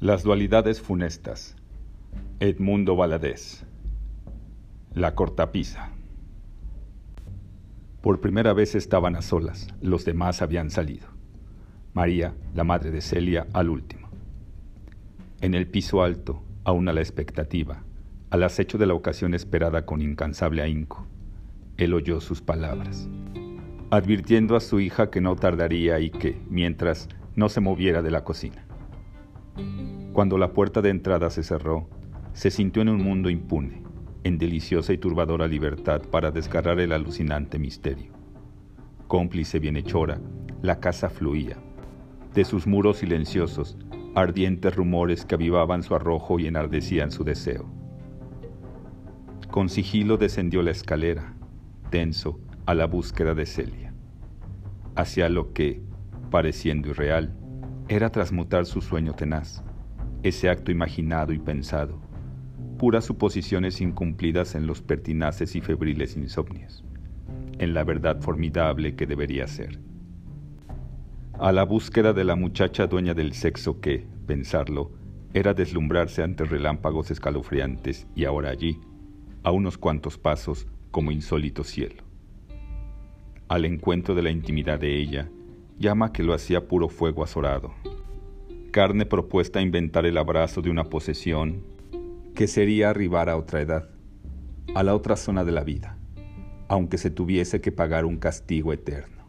Las dualidades funestas. Edmundo Valadez. La cortapisa. Por primera vez estaban a solas, los demás habían salido. María, la madre de Celia, al último. En el piso alto, aún a la expectativa, al acecho de la ocasión esperada con incansable ahínco, él oyó sus palabras, advirtiendo a su hija que no tardaría y que, mientras, no se moviera de la cocina. Cuando la puerta de entrada se cerró, se sintió en un mundo impune, en deliciosa y turbadora libertad para desgarrar el alucinante misterio. Cómplice bienhechora, la casa fluía. De sus muros silenciosos, ardientes rumores que avivaban su arrojo y enardecían su deseo. Con sigilo descendió la escalera, tenso, a la búsqueda de Celia, hacia lo que, pareciendo irreal, era transmutar su sueño tenaz, ese acto imaginado y pensado, puras suposiciones incumplidas en los pertinaces y febriles insomnios, en la verdad formidable que debería ser. A la búsqueda de la muchacha dueña del sexo que, pensarlo, era deslumbrarse ante relámpagos escalofriantes y ahora allí, a unos cuantos pasos, como insólito cielo. Al encuentro de la intimidad de ella, llama que lo hacía puro fuego azorado. Carne propuesta a inventar el abrazo de una posesión que sería arribar a otra edad, a la otra zona de la vida, aunque se tuviese que pagar un castigo eterno.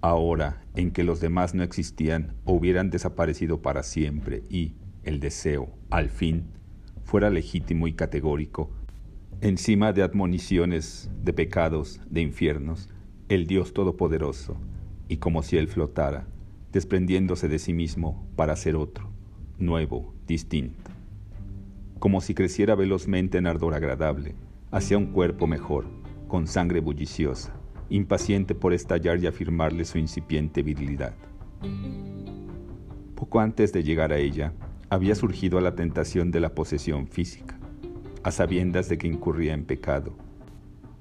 Ahora, en que los demás no existían o hubieran desaparecido para siempre y el deseo, al fin, fuera legítimo y categórico, encima de admoniciones, de pecados, de infiernos, el Dios Todopoderoso, y como si Él flotara, desprendiéndose de sí mismo para ser otro, nuevo, distinto. Como si creciera velozmente en ardor agradable, hacia un cuerpo mejor, con sangre bulliciosa, impaciente por estallar y afirmarle su incipiente virilidad. Poco antes de llegar a ella, había surgido a la tentación de la posesión física, a sabiendas de que incurría en pecado,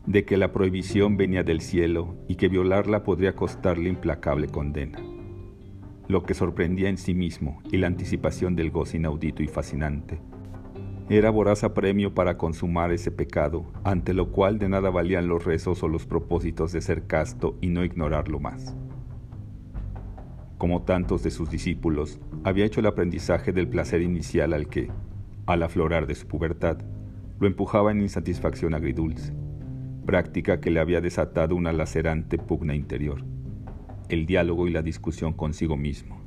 de que la prohibición venía del cielo y que violarla podría costarle implacable condena. Lo que sorprendía en sí mismo y la anticipación del gozo inaudito y fascinante era voraz apremio para consumar ese pecado, ante lo cual de nada valían los rezos o los propósitos de ser casto y no ignorarlo más. Como tantos de sus discípulos, había hecho el aprendizaje del placer inicial al que, al aflorar de su pubertad, lo empujaba en insatisfacción agridulce práctica que le había desatado una lacerante pugna interior, el diálogo y la discusión consigo mismo,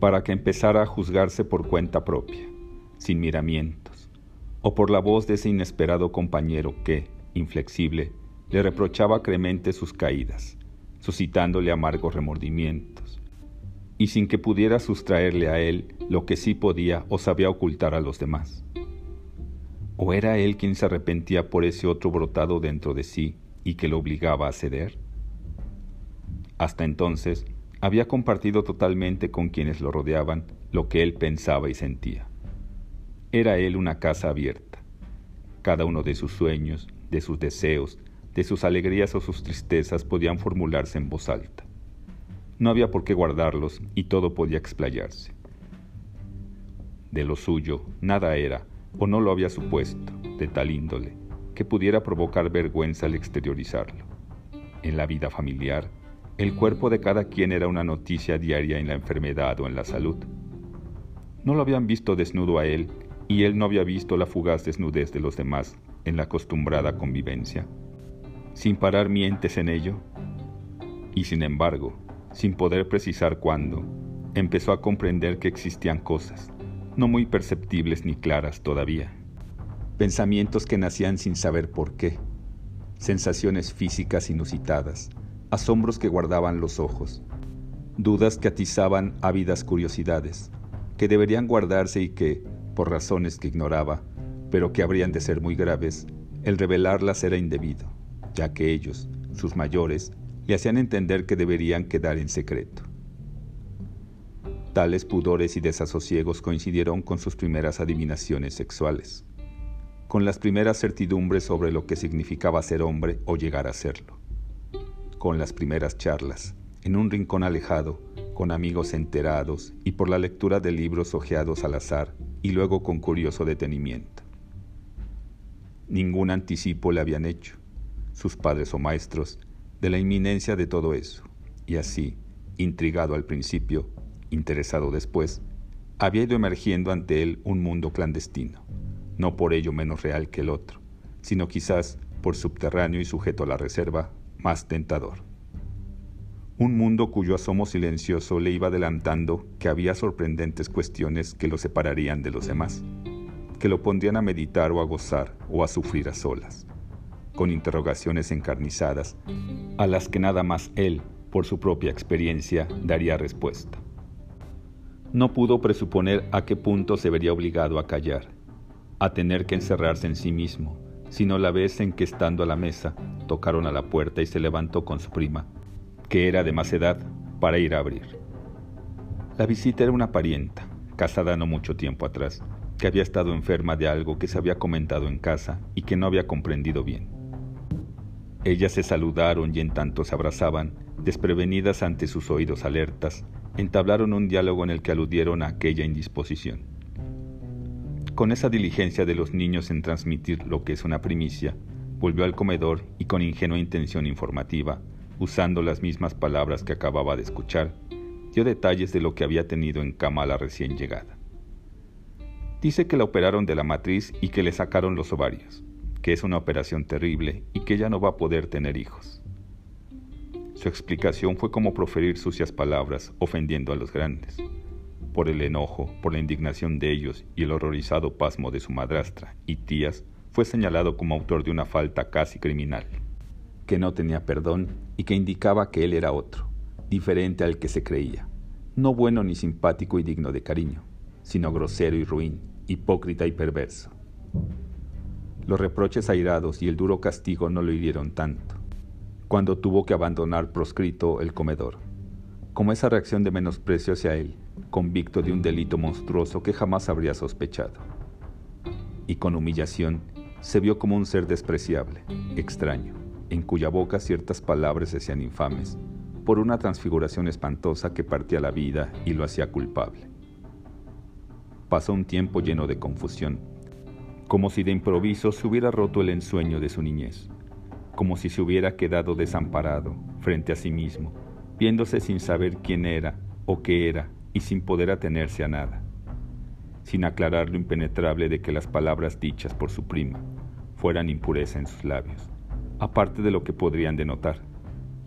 para que empezara a juzgarse por cuenta propia, sin miramientos, o por la voz de ese inesperado compañero que, inflexible, le reprochaba cremente sus caídas, suscitándole amargos remordimientos, y sin que pudiera sustraerle a él lo que sí podía o sabía ocultar a los demás. ¿O era él quien se arrepentía por ese otro brotado dentro de sí y que lo obligaba a ceder? Hasta entonces había compartido totalmente con quienes lo rodeaban lo que él pensaba y sentía. Era él una casa abierta. Cada uno de sus sueños, de sus deseos, de sus alegrías o sus tristezas podían formularse en voz alta. No había por qué guardarlos y todo podía explayarse. De lo suyo, nada era, o no lo había supuesto, de tal índole, que pudiera provocar vergüenza al exteriorizarlo. En la vida familiar, el cuerpo de cada quien era una noticia diaria en la enfermedad o en la salud. No lo habían visto desnudo a él y él no había visto la fugaz desnudez de los demás en la acostumbrada convivencia. Sin parar mientes en ello. Y sin embargo, sin poder precisar cuándo, empezó a comprender que existían cosas, no muy perceptibles ni claras todavía. Pensamientos que nacían sin saber por qué, sensaciones físicas inusitadas, asombros que guardaban los ojos, dudas que atizaban ávidas curiosidades, que deberían guardarse y que, por razones que ignoraba, pero que habrían de ser muy graves, el revelarlas era indebido, ya que ellos, sus mayores, le hacían entender que deberían quedar en secreto. Tales pudores y desasosiegos coincidieron con sus primeras adivinaciones sexuales, con las primeras certidumbres sobre lo que significaba ser hombre o llegar a serlo, con las primeras charlas, en un rincón alejado, con amigos enterados y por la lectura de libros hojeados al azar y luego con curioso detenimiento. Ningún anticipo le habían hecho, sus padres o maestros, de la inminencia de todo eso, y así, intrigado al principio, interesado después, había ido emergiendo ante él un mundo clandestino, no por ello menos real que el otro, sino quizás por subterráneo y sujeto a la reserva, más tentador. Un mundo cuyo asomo silencioso le iba adelantando que había sorprendentes cuestiones que lo separarían de los demás, que lo pondrían a meditar o a gozar o a sufrir a solas, con interrogaciones encarnizadas, a las que nada más él, por su propia experiencia, daría respuesta. No pudo presuponer a qué punto se vería obligado a callar, a tener que encerrarse en sí mismo, sino la vez en que estando a la mesa, tocaron a la puerta y se levantó con su prima, que era de más edad, para ir a abrir. La visita era una parienta, casada no mucho tiempo atrás, que había estado enferma de algo que se había comentado en casa y que no había comprendido bien. Ellas se saludaron y en tanto se abrazaban, desprevenidas ante sus oídos alertas, entablaron un diálogo en el que aludieron a aquella indisposición. Con esa diligencia de los niños en transmitir lo que es una primicia, volvió al comedor y con ingenua intención informativa, usando las mismas palabras que acababa de escuchar, dio detalles de lo que había tenido en cama la recién llegada. Dice que la operaron de la matriz y que le sacaron los ovarios, que es una operación terrible y que ya no va a poder tener hijos. Su explicación fue como proferir sucias palabras, ofendiendo a los grandes. Por el enojo, por la indignación de ellos y el horrorizado pasmo de su madrastra y tías, fue señalado como autor de una falta casi criminal que no tenía perdón y que indicaba que él era otro, diferente al que se creía, no bueno ni simpático y digno de cariño, sino grosero y ruin, hipócrita y perverso. Los reproches airados y el duro castigo no lo hirieron tanto, cuando tuvo que abandonar proscrito el comedor, como esa reacción de menosprecio hacia él, convicto de un delito monstruoso que jamás habría sospechado. Y con humillación se vio como un ser despreciable, extraño en cuya boca ciertas palabras se hacían infames, por una transfiguración espantosa que partía la vida y lo hacía culpable. Pasó un tiempo lleno de confusión, como si de improviso se hubiera roto el ensueño de su niñez, como si se hubiera quedado desamparado frente a sí mismo, viéndose sin saber quién era o qué era y sin poder atenerse a nada, sin aclarar lo impenetrable de que las palabras dichas por su prima fueran impureza en sus labios aparte de lo que podrían denotar,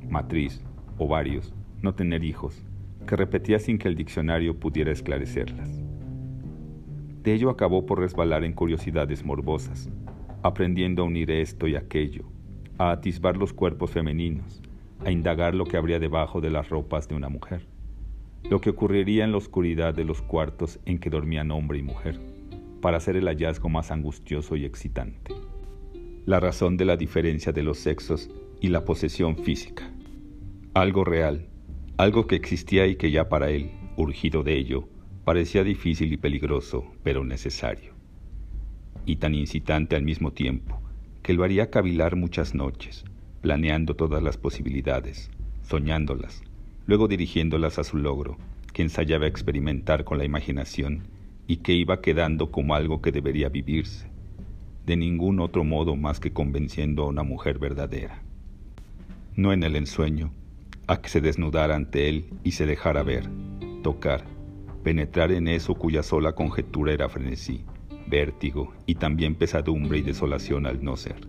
matriz, ovarios, no tener hijos, que repetía sin que el diccionario pudiera esclarecerlas. De ello acabó por resbalar en curiosidades morbosas, aprendiendo a unir esto y aquello, a atisbar los cuerpos femeninos, a indagar lo que habría debajo de las ropas de una mujer, lo que ocurriría en la oscuridad de los cuartos en que dormían hombre y mujer, para hacer el hallazgo más angustioso y excitante la razón de la diferencia de los sexos y la posesión física. Algo real, algo que existía y que ya para él, urgido de ello, parecía difícil y peligroso, pero necesario. Y tan incitante al mismo tiempo, que lo haría cavilar muchas noches, planeando todas las posibilidades, soñándolas, luego dirigiéndolas a su logro, que ensayaba experimentar con la imaginación y que iba quedando como algo que debería vivirse, de ningún otro modo más que convenciendo a una mujer verdadera. No en el ensueño, a que se desnudara ante él y se dejara ver, tocar, penetrar en eso cuya sola conjetura era frenesí, vértigo y también pesadumbre y desolación al no ser.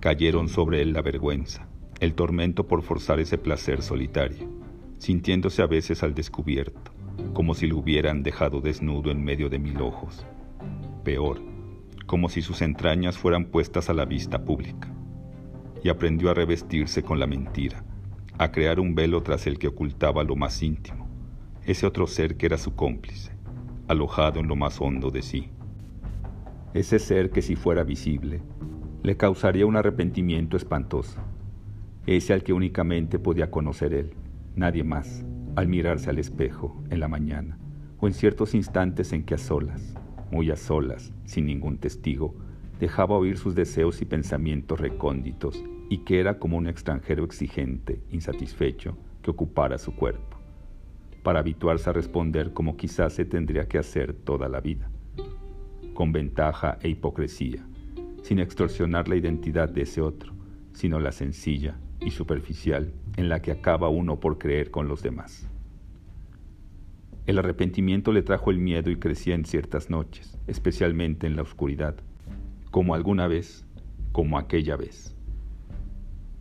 Cayeron sobre él la vergüenza, el tormento por forzar ese placer solitario, sintiéndose a veces al descubierto, como si lo hubieran dejado desnudo en medio de mil ojos. Peor, como si sus entrañas fueran puestas a la vista pública. Y aprendió a revestirse con la mentira, a crear un velo tras el que ocultaba lo más íntimo, ese otro ser que era su cómplice, alojado en lo más hondo de sí. Ese ser que si fuera visible, le causaría un arrepentimiento espantoso, ese al que únicamente podía conocer él, nadie más, al mirarse al espejo en la mañana o en ciertos instantes en que a solas, muy a solas, sin ningún testigo, dejaba oír sus deseos y pensamientos recónditos y que era como un extranjero exigente, insatisfecho, que ocupara su cuerpo, para habituarse a responder como quizás se tendría que hacer toda la vida, con ventaja e hipocresía, sin extorsionar la identidad de ese otro, sino la sencilla y superficial en la que acaba uno por creer con los demás. El arrepentimiento le trajo el miedo y crecía en ciertas noches, especialmente en la oscuridad, como alguna vez, como aquella vez.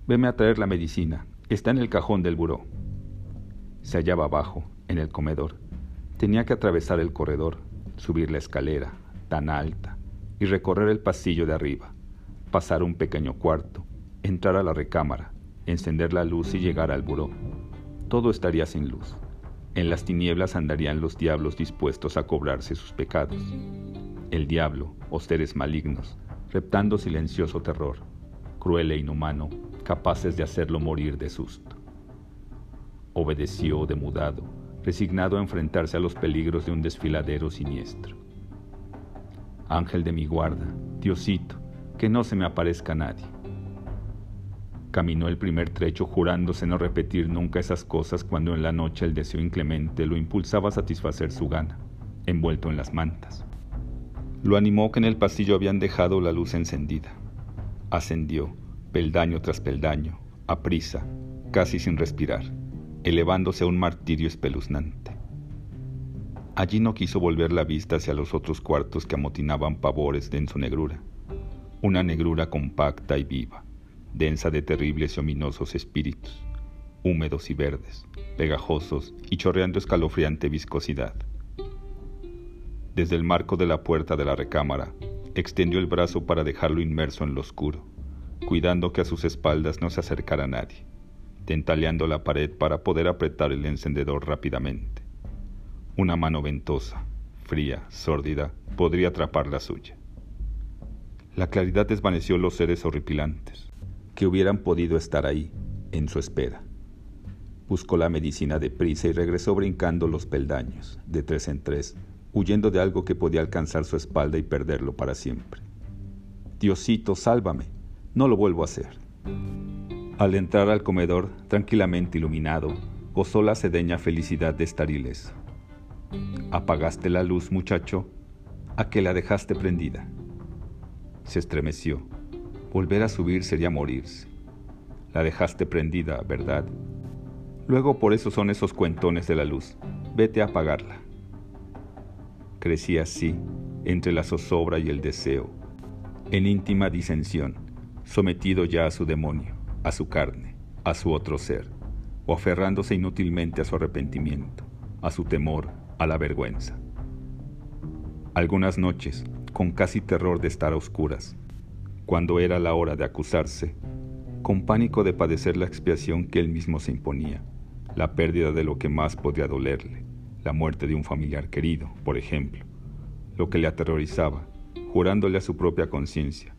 Veme a traer la medicina, está en el cajón del buró. Se hallaba abajo, en el comedor. Tenía que atravesar el corredor, subir la escalera, tan alta, y recorrer el pasillo de arriba, pasar un pequeño cuarto, entrar a la recámara, encender la luz y llegar al buró. Todo estaría sin luz. En las tinieblas andarían los diablos dispuestos a cobrarse sus pecados. El diablo, o seres malignos, reptando silencioso terror, cruel e inhumano, capaces de hacerlo morir de susto. Obedeció demudado, resignado a enfrentarse a los peligros de un desfiladero siniestro. Ángel de mi guarda, Diosito, que no se me aparezca nadie. Caminó el primer trecho jurándose no repetir nunca esas cosas cuando en la noche el deseo inclemente lo impulsaba a satisfacer su gana, envuelto en las mantas. Lo animó que en el pasillo habían dejado la luz encendida. Ascendió, peldaño tras peldaño, a prisa, casi sin respirar, elevándose a un martirio espeluznante. Allí no quiso volver la vista hacia los otros cuartos que amotinaban pavores de en su negrura, una negrura compacta y viva densa de terribles y ominosos espíritus, húmedos y verdes, pegajosos y chorreando escalofriante viscosidad. Desde el marco de la puerta de la recámara, extendió el brazo para dejarlo inmerso en lo oscuro, cuidando que a sus espaldas no se acercara nadie, tentaleando la pared para poder apretar el encendedor rápidamente. Una mano ventosa, fría, sórdida, podría atrapar la suya. La claridad desvaneció los seres horripilantes, que hubieran podido estar ahí, en su espera. Buscó la medicina deprisa y regresó brincando los peldaños, de tres en tres, huyendo de algo que podía alcanzar su espalda y perderlo para siempre. Diosito, sálvame, no lo vuelvo a hacer. Al entrar al comedor, tranquilamente iluminado, gozó la sedeña felicidad de estar ileso. Apagaste la luz, muchacho, a que la dejaste prendida. Se estremeció Volver a subir sería morirse. La dejaste prendida, ¿verdad? Luego por eso son esos cuentones de la luz. Vete a apagarla. Crecía así, entre la zozobra y el deseo, en íntima disensión, sometido ya a su demonio, a su carne, a su otro ser, o aferrándose inútilmente a su arrepentimiento, a su temor, a la vergüenza. Algunas noches, con casi terror de estar a oscuras, cuando era la hora de acusarse, con pánico de padecer la expiación que él mismo se imponía, la pérdida de lo que más podía dolerle, la muerte de un familiar querido, por ejemplo, lo que le aterrorizaba, jurándole a su propia conciencia,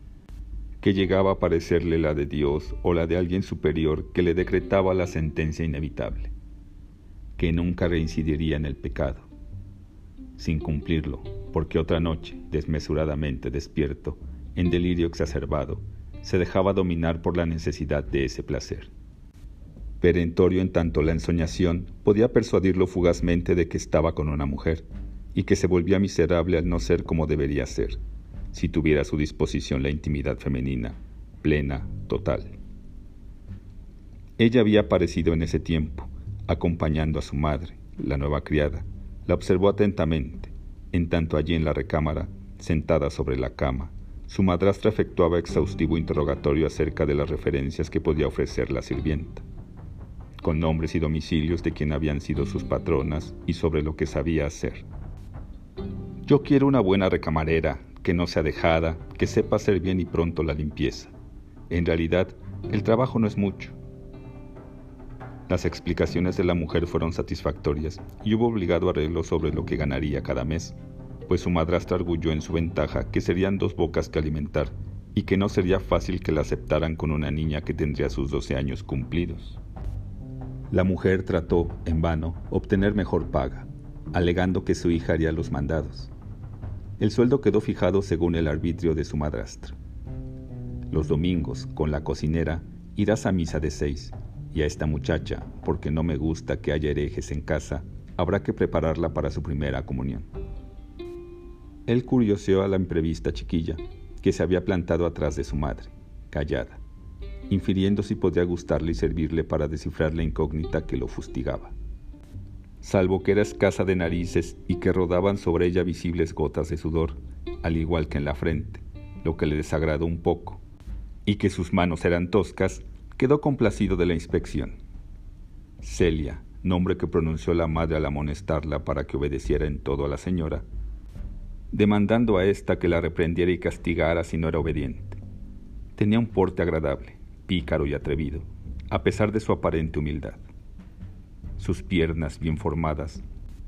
que llegaba a parecerle la de Dios o la de alguien superior que le decretaba la sentencia inevitable, que nunca reincidiría en el pecado, sin cumplirlo, porque otra noche, desmesuradamente despierto, en delirio exacerbado, se dejaba dominar por la necesidad de ese placer. Perentorio en tanto la ensoñación podía persuadirlo fugazmente de que estaba con una mujer, y que se volvía miserable al no ser como debería ser, si tuviera a su disposición la intimidad femenina, plena, total. Ella había aparecido en ese tiempo, acompañando a su madre, la nueva criada. La observó atentamente, en tanto allí en la recámara, sentada sobre la cama, su madrastra efectuaba exhaustivo interrogatorio acerca de las referencias que podía ofrecer la sirvienta, con nombres y domicilios de quien habían sido sus patronas y sobre lo que sabía hacer. Yo quiero una buena recamarera, que no sea dejada, que sepa hacer bien y pronto la limpieza. En realidad, el trabajo no es mucho. Las explicaciones de la mujer fueron satisfactorias y hubo obligado arreglo sobre lo que ganaría cada mes pues su madrastra arguyó en su ventaja que serían dos bocas que alimentar y que no sería fácil que la aceptaran con una niña que tendría sus doce años cumplidos. La mujer trató, en vano, obtener mejor paga, alegando que su hija haría los mandados. El sueldo quedó fijado según el arbitrio de su madrastra. Los domingos, con la cocinera, irás a misa de seis, y a esta muchacha, porque no me gusta que haya herejes en casa, habrá que prepararla para su primera comunión. Él curioseó a la imprevista chiquilla, que se había plantado atrás de su madre, callada, infiriendo si podría gustarle y servirle para descifrar la incógnita que lo fustigaba. Salvo que era escasa de narices y que rodaban sobre ella visibles gotas de sudor, al igual que en la frente, lo que le desagradó un poco, y que sus manos eran toscas, quedó complacido de la inspección. Celia, nombre que pronunció la madre al amonestarla para que obedeciera en todo a la señora, demandando a ésta que la reprendiera y castigara si no era obediente. Tenía un porte agradable, pícaro y atrevido, a pesar de su aparente humildad. Sus piernas bien formadas,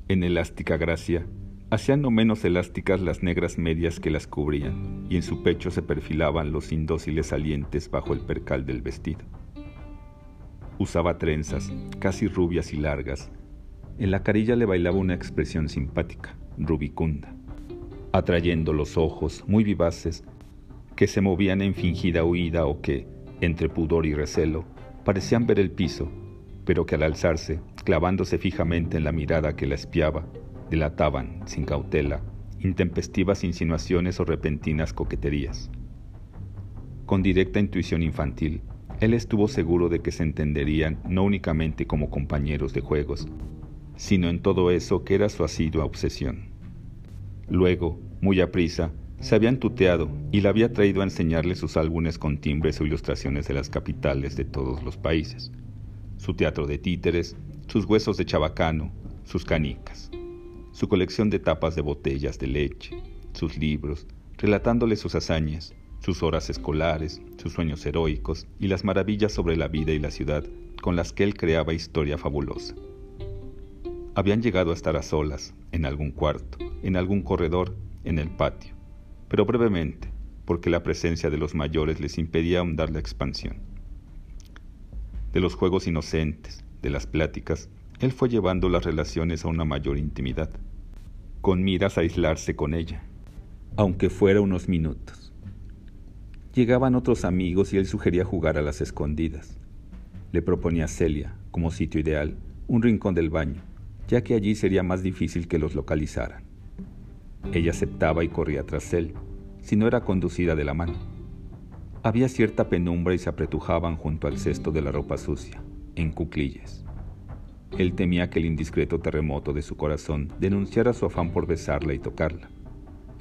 en elástica gracia, hacían no menos elásticas las negras medias que las cubrían, y en su pecho se perfilaban los indóciles salientes bajo el percal del vestido. Usaba trenzas, casi rubias y largas. En la carilla le bailaba una expresión simpática, rubicunda, atrayendo los ojos muy vivaces que se movían en fingida huida o que, entre pudor y recelo, parecían ver el piso, pero que al alzarse, clavándose fijamente en la mirada que la espiaba, delataban, sin cautela, intempestivas insinuaciones o repentinas coqueterías. Con directa intuición infantil, él estuvo seguro de que se entenderían no únicamente como compañeros de juegos, sino en todo eso que era su asidua obsesión. Luego, muy aprisa, se habían tuteado y la había traído a enseñarle sus álbumes con timbres o ilustraciones de las capitales de todos los países, su teatro de títeres, sus huesos de chabacano, sus canicas, su colección de tapas de botellas de leche, sus libros, relatándole sus hazañas, sus horas escolares, sus sueños heroicos y las maravillas sobre la vida y la ciudad con las que él creaba historia fabulosa. Habían llegado a estar a solas, en algún cuarto, en algún corredor, en el patio, pero brevemente, porque la presencia de los mayores les impedía ahondar la expansión. De los juegos inocentes, de las pláticas, él fue llevando las relaciones a una mayor intimidad, con miras a aislarse con ella, aunque fuera unos minutos. Llegaban otros amigos y él sugería jugar a las escondidas. Le proponía a Celia, como sitio ideal, un rincón del baño, ya que allí sería más difícil que los localizaran. Ella aceptaba y corría tras él, si no era conducida de la mano. Había cierta penumbra y se apretujaban junto al cesto de la ropa sucia, en cuclillas. Él temía que el indiscreto terremoto de su corazón denunciara su afán por besarla y tocarla,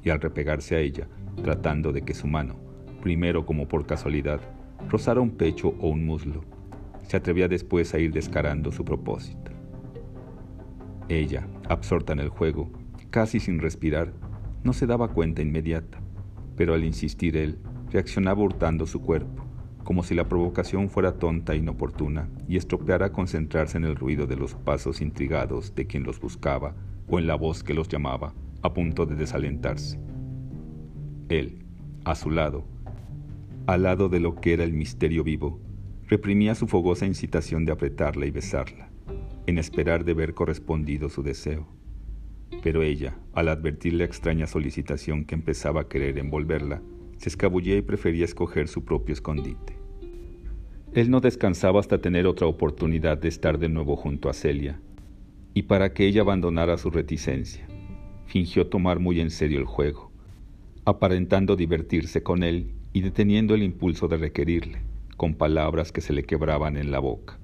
y al repegarse a ella, tratando de que su mano, primero como por casualidad, rozara un pecho o un muslo. Se atrevía después a ir descarando su propósito. Ella, absorta en el juego, casi sin respirar, no se daba cuenta inmediata, pero al insistir él, reaccionaba hurtando su cuerpo, como si la provocación fuera tonta e inoportuna y estropeara concentrarse en el ruido de los pasos intrigados de quien los buscaba o en la voz que los llamaba, a punto de desalentarse. Él, a su lado, al lado de lo que era el misterio vivo, reprimía su fogosa incitación de apretarla y besarla, en esperar de ver correspondido su deseo. Pero ella, al advertir la extraña solicitación que empezaba a querer envolverla, se escabullía y prefería escoger su propio escondite. Él no descansaba hasta tener otra oportunidad de estar de nuevo junto a Celia, y para que ella abandonara su reticencia, fingió tomar muy en serio el juego, aparentando divertirse con él y deteniendo el impulso de requerirle, con palabras que se le quebraban en la boca,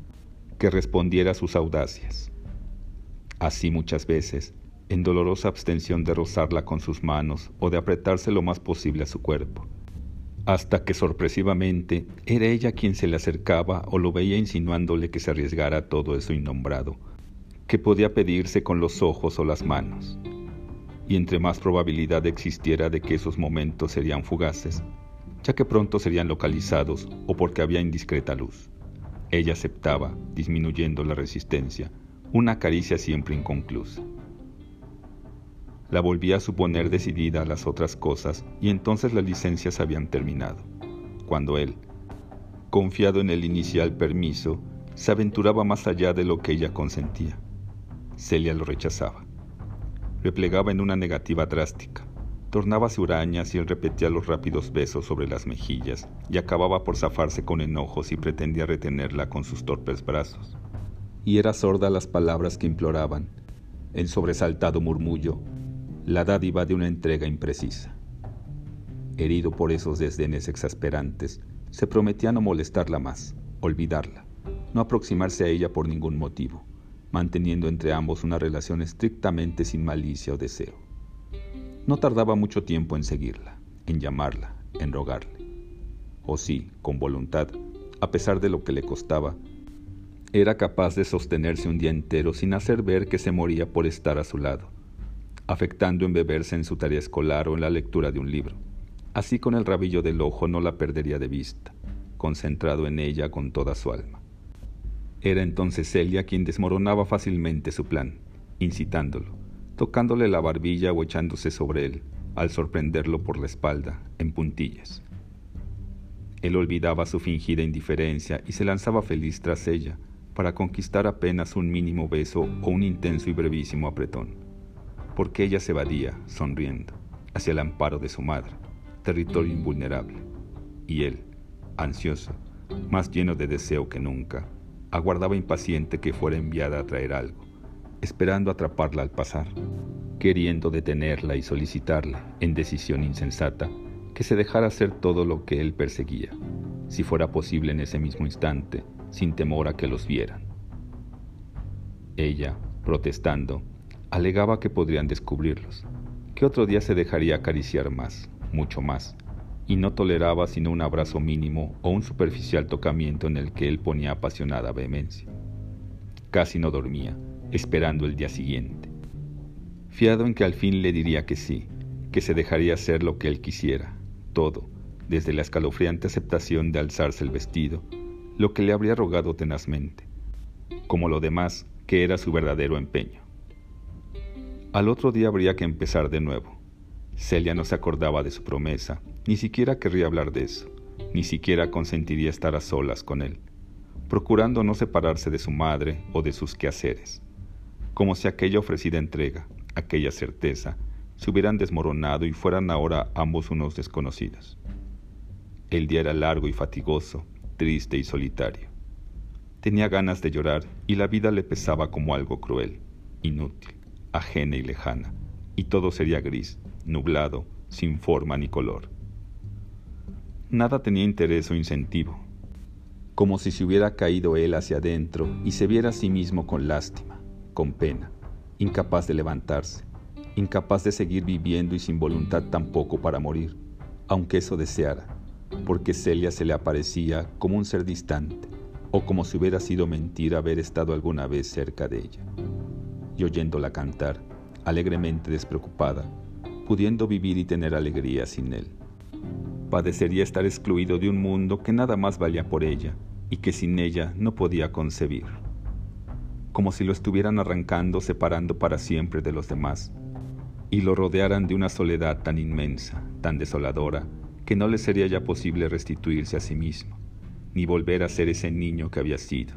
que respondiera a sus audacias. Así muchas veces, en dolorosa abstención de rozarla con sus manos o de apretarse lo más posible a su cuerpo, hasta que sorpresivamente era ella quien se le acercaba o lo veía insinuándole que se arriesgara todo eso innombrado, que podía pedirse con los ojos o las manos. Y entre más probabilidad existiera de que esos momentos serían fugaces, ya que pronto serían localizados o porque había indiscreta luz. Ella aceptaba, disminuyendo la resistencia, una caricia siempre inconclusa. La volvía a suponer decidida a las otras cosas y entonces las licencias habían terminado, cuando él, confiado en el inicial permiso, se aventuraba más allá de lo que ella consentía. Celia lo rechazaba. Replegaba en una negativa drástica, tornábase hurañas y él repetía los rápidos besos sobre las mejillas y acababa por zafarse con enojos y pretendía retenerla con sus torpes brazos. Y era sorda las palabras que imploraban, en sobresaltado murmullo, la dádiva de una entrega imprecisa. Herido por esos desdenes exasperantes, se prometía no molestarla más, olvidarla, no aproximarse a ella por ningún motivo, manteniendo entre ambos una relación estrictamente sin malicia o deseo. No tardaba mucho tiempo en seguirla, en llamarla, en rogarle. O sí, con voluntad, a pesar de lo que le costaba, era capaz de sostenerse un día entero sin hacer ver que se moría por estar a su lado, afectando embeberse en su tarea escolar o en la lectura de un libro. Así con el rabillo del ojo no la perdería de vista, concentrado en ella con toda su alma. Era entonces Celia quien desmoronaba fácilmente su plan, incitándolo, tocándole la barbilla o echándose sobre él, al sorprenderlo por la espalda, en puntillas. Él olvidaba su fingida indiferencia y se lanzaba feliz tras ella, para conquistar apenas un mínimo beso o un intenso y brevísimo apretón, porque ella se evadía, sonriendo, hacia el amparo de su madre, territorio invulnerable, y él, ansioso, más lleno de deseo que nunca, aguardaba impaciente que fuera enviada a traer algo esperando atraparla al pasar, queriendo detenerla y solicitarla, en decisión insensata, que se dejara hacer todo lo que él perseguía, si fuera posible en ese mismo instante, sin temor a que los vieran. Ella, protestando, alegaba que podrían descubrirlos, que otro día se dejaría acariciar más, mucho más, y no toleraba sino un abrazo mínimo o un superficial tocamiento en el que él ponía apasionada vehemencia. Casi no dormía, esperando el día siguiente. Fiado en que al fin le diría que sí, que se dejaría hacer lo que él quisiera, todo, desde la escalofriante aceptación de alzarse el vestido, lo que le habría rogado tenazmente, como lo demás que era su verdadero empeño. Al otro día habría que empezar de nuevo. Celia no se acordaba de su promesa, ni siquiera querría hablar de eso, ni siquiera consentiría estar a solas con él, procurando no separarse de su madre o de sus quehaceres como si aquella ofrecida entrega, aquella certeza, se hubieran desmoronado y fueran ahora ambos unos desconocidos. El día era largo y fatigoso, triste y solitario. Tenía ganas de llorar y la vida le pesaba como algo cruel, inútil, ajena y lejana, y todo sería gris, nublado, sin forma ni color. Nada tenía interés o incentivo, como si se hubiera caído él hacia adentro y se viera a sí mismo con lástima con pena, incapaz de levantarse, incapaz de seguir viviendo y sin voluntad tampoco para morir, aunque eso deseara, porque Celia se le aparecía como un ser distante, o como si hubiera sido mentira haber estado alguna vez cerca de ella. Oyéndola cantar, alegremente despreocupada, pudiendo vivir y tener alegría sin él. Padecería estar excluido de un mundo que nada más valía por ella y que sin ella no podía concebir como si lo estuvieran arrancando, separando para siempre de los demás, y lo rodearan de una soledad tan inmensa, tan desoladora, que no le sería ya posible restituirse a sí mismo, ni volver a ser ese niño que había sido,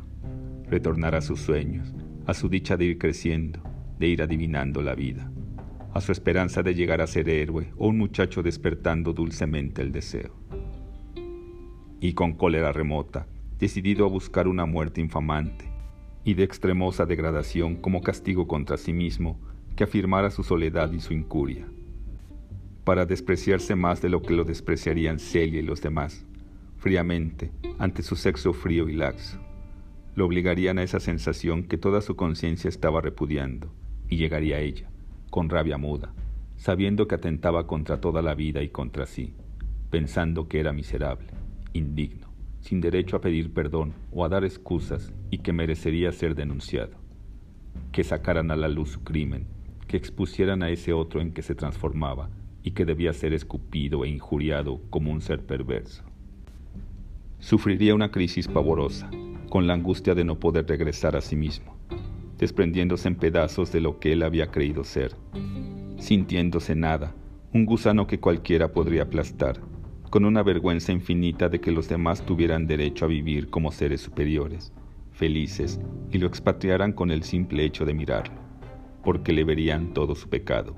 retornar a sus sueños, a su dicha de ir creciendo, de ir adivinando la vida, a su esperanza de llegar a ser héroe o un muchacho despertando dulcemente el deseo. Y con cólera remota, decidido a buscar una muerte infamante, y de extremosa degradación como castigo contra sí mismo que afirmara su soledad y su incuria, para despreciarse más de lo que lo despreciarían Celia y los demás, fríamente, ante su sexo frío y laxo. Lo obligarían a esa sensación que toda su conciencia estaba repudiando, y llegaría a ella, con rabia muda, sabiendo que atentaba contra toda la vida y contra sí, pensando que era miserable, indigno sin derecho a pedir perdón o a dar excusas y que merecería ser denunciado. Que sacaran a la luz su crimen, que expusieran a ese otro en que se transformaba y que debía ser escupido e injuriado como un ser perverso. Sufriría una crisis pavorosa, con la angustia de no poder regresar a sí mismo, desprendiéndose en pedazos de lo que él había creído ser, sintiéndose nada, un gusano que cualquiera podría aplastar con una vergüenza infinita de que los demás tuvieran derecho a vivir como seres superiores, felices, y lo expatriaran con el simple hecho de mirarlo, porque le verían todo su pecado,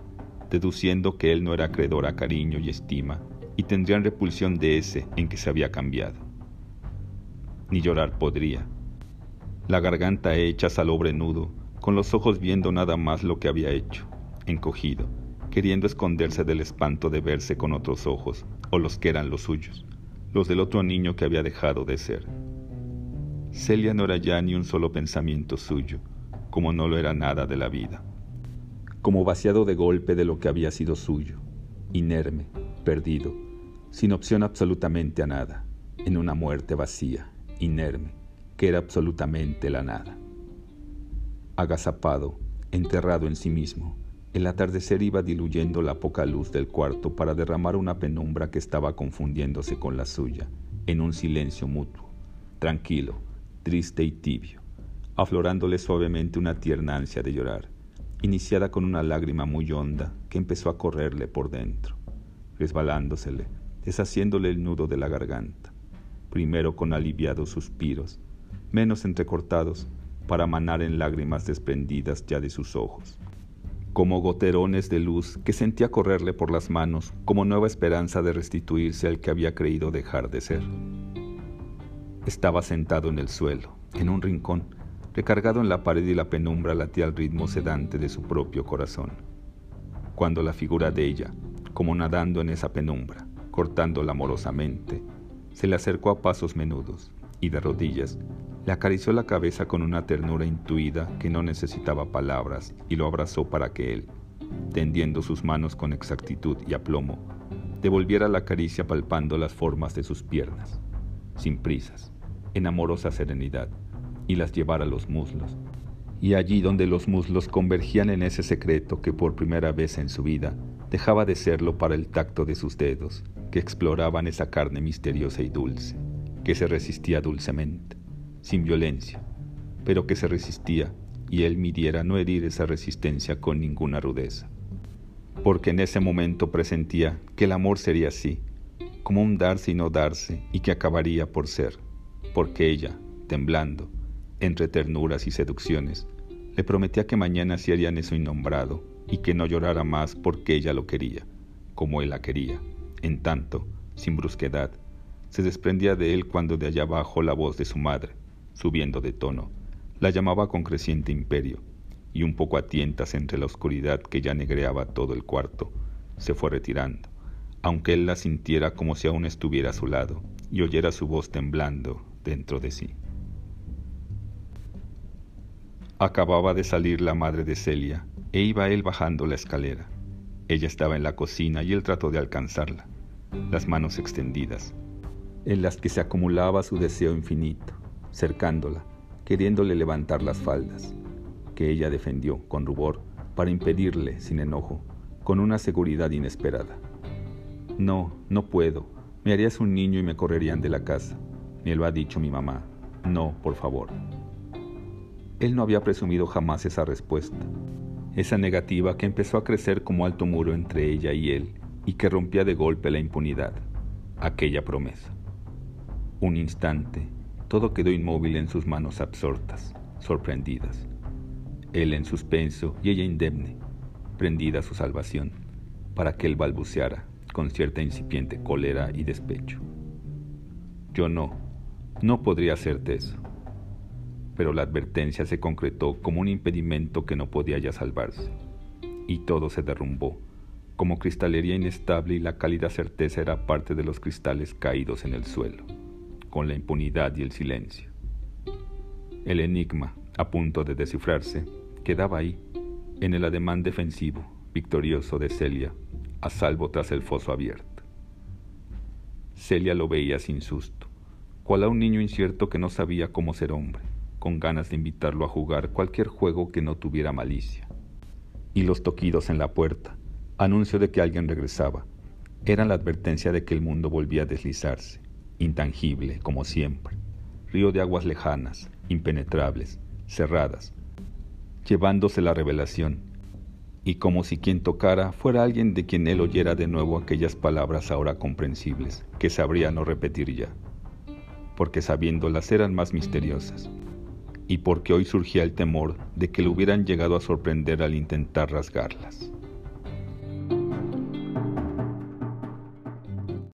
deduciendo que él no era acreedor a cariño y estima, y tendrían repulsión de ese en que se había cambiado. Ni llorar podría. La garganta hecha salobre nudo, con los ojos viendo nada más lo que había hecho, encogido, queriendo esconderse del espanto de verse con otros ojos, o los que eran los suyos, los del otro niño que había dejado de ser. Celia no era ya ni un solo pensamiento suyo, como no lo era nada de la vida, como vaciado de golpe de lo que había sido suyo, inerme, perdido, sin opción absolutamente a nada, en una muerte vacía, inerme, que era absolutamente la nada. Agazapado, enterrado en sí mismo, el atardecer iba diluyendo la poca luz del cuarto para derramar una penumbra que estaba confundiéndose con la suya, en un silencio mutuo, tranquilo, triste y tibio, aflorándole suavemente una tierna ansia de llorar, iniciada con una lágrima muy honda que empezó a correrle por dentro, resbalándosele, deshaciéndole el nudo de la garganta, primero con aliviados suspiros, menos entrecortados, para manar en lágrimas desprendidas ya de sus ojos como goterones de luz que sentía correrle por las manos como nueva esperanza de restituirse al que había creído dejar de ser. Estaba sentado en el suelo, en un rincón, recargado en la pared y la penumbra latía al ritmo sedante de su propio corazón. Cuando la figura de ella, como nadando en esa penumbra, cortándola amorosamente, se le acercó a pasos menudos y de rodillas le acarició la cabeza con una ternura intuida que no necesitaba palabras y lo abrazó para que él, tendiendo sus manos con exactitud y aplomo, devolviera la caricia palpando las formas de sus piernas, sin prisas, en amorosa serenidad, y las llevara a los muslos. Y allí donde los muslos convergían en ese secreto que por primera vez en su vida dejaba de serlo para el tacto de sus dedos, que exploraban esa carne misteriosa y dulce, que se resistía dulcemente sin violencia, pero que se resistía y él midiera no herir esa resistencia con ninguna rudeza. Porque en ese momento presentía que el amor sería así, como un darse y no darse, y que acabaría por ser, porque ella, temblando, entre ternuras y seducciones, le prometía que mañana se harían eso innombrado y que no llorara más porque ella lo quería, como él la quería. En tanto, sin brusquedad, se desprendía de él cuando de allá abajo la voz de su madre, subiendo de tono, la llamaba con creciente imperio, y un poco a tientas entre la oscuridad que ya negreaba todo el cuarto, se fue retirando, aunque él la sintiera como si aún estuviera a su lado y oyera su voz temblando dentro de sí. Acababa de salir la madre de Celia e iba él bajando la escalera. Ella estaba en la cocina y él trató de alcanzarla, las manos extendidas, en las que se acumulaba su deseo infinito cercándola, queriéndole levantar las faldas, que ella defendió con rubor para impedirle, sin enojo, con una seguridad inesperada. No, no puedo. Me harías un niño y me correrían de la casa. Me lo ha dicho mi mamá. No, por favor. Él no había presumido jamás esa respuesta, esa negativa que empezó a crecer como alto muro entre ella y él y que rompía de golpe la impunidad, aquella promesa. Un instante, todo quedó inmóvil en sus manos absortas, sorprendidas. Él en suspenso y ella indemne, prendida a su salvación, para que él balbuceara con cierta incipiente cólera y despecho. Yo no, no podría hacerte eso. Pero la advertencia se concretó como un impedimento que no podía ya salvarse, y todo se derrumbó, como cristalería inestable y la cálida certeza era parte de los cristales caídos en el suelo con la impunidad y el silencio. El enigma, a punto de descifrarse, quedaba ahí, en el ademán defensivo, victorioso de Celia, a salvo tras el foso abierto. Celia lo veía sin susto, cual a un niño incierto que no sabía cómo ser hombre, con ganas de invitarlo a jugar cualquier juego que no tuviera malicia. Y los toquidos en la puerta, anuncio de que alguien regresaba, eran la advertencia de que el mundo volvía a deslizarse, intangible como siempre, río de aguas lejanas, impenetrables, cerradas, llevándose la revelación, y como si quien tocara fuera alguien de quien él oyera de nuevo aquellas palabras ahora comprensibles, que sabría no repetir ya, porque sabiéndolas eran más misteriosas, y porque hoy surgía el temor de que le hubieran llegado a sorprender al intentar rasgarlas.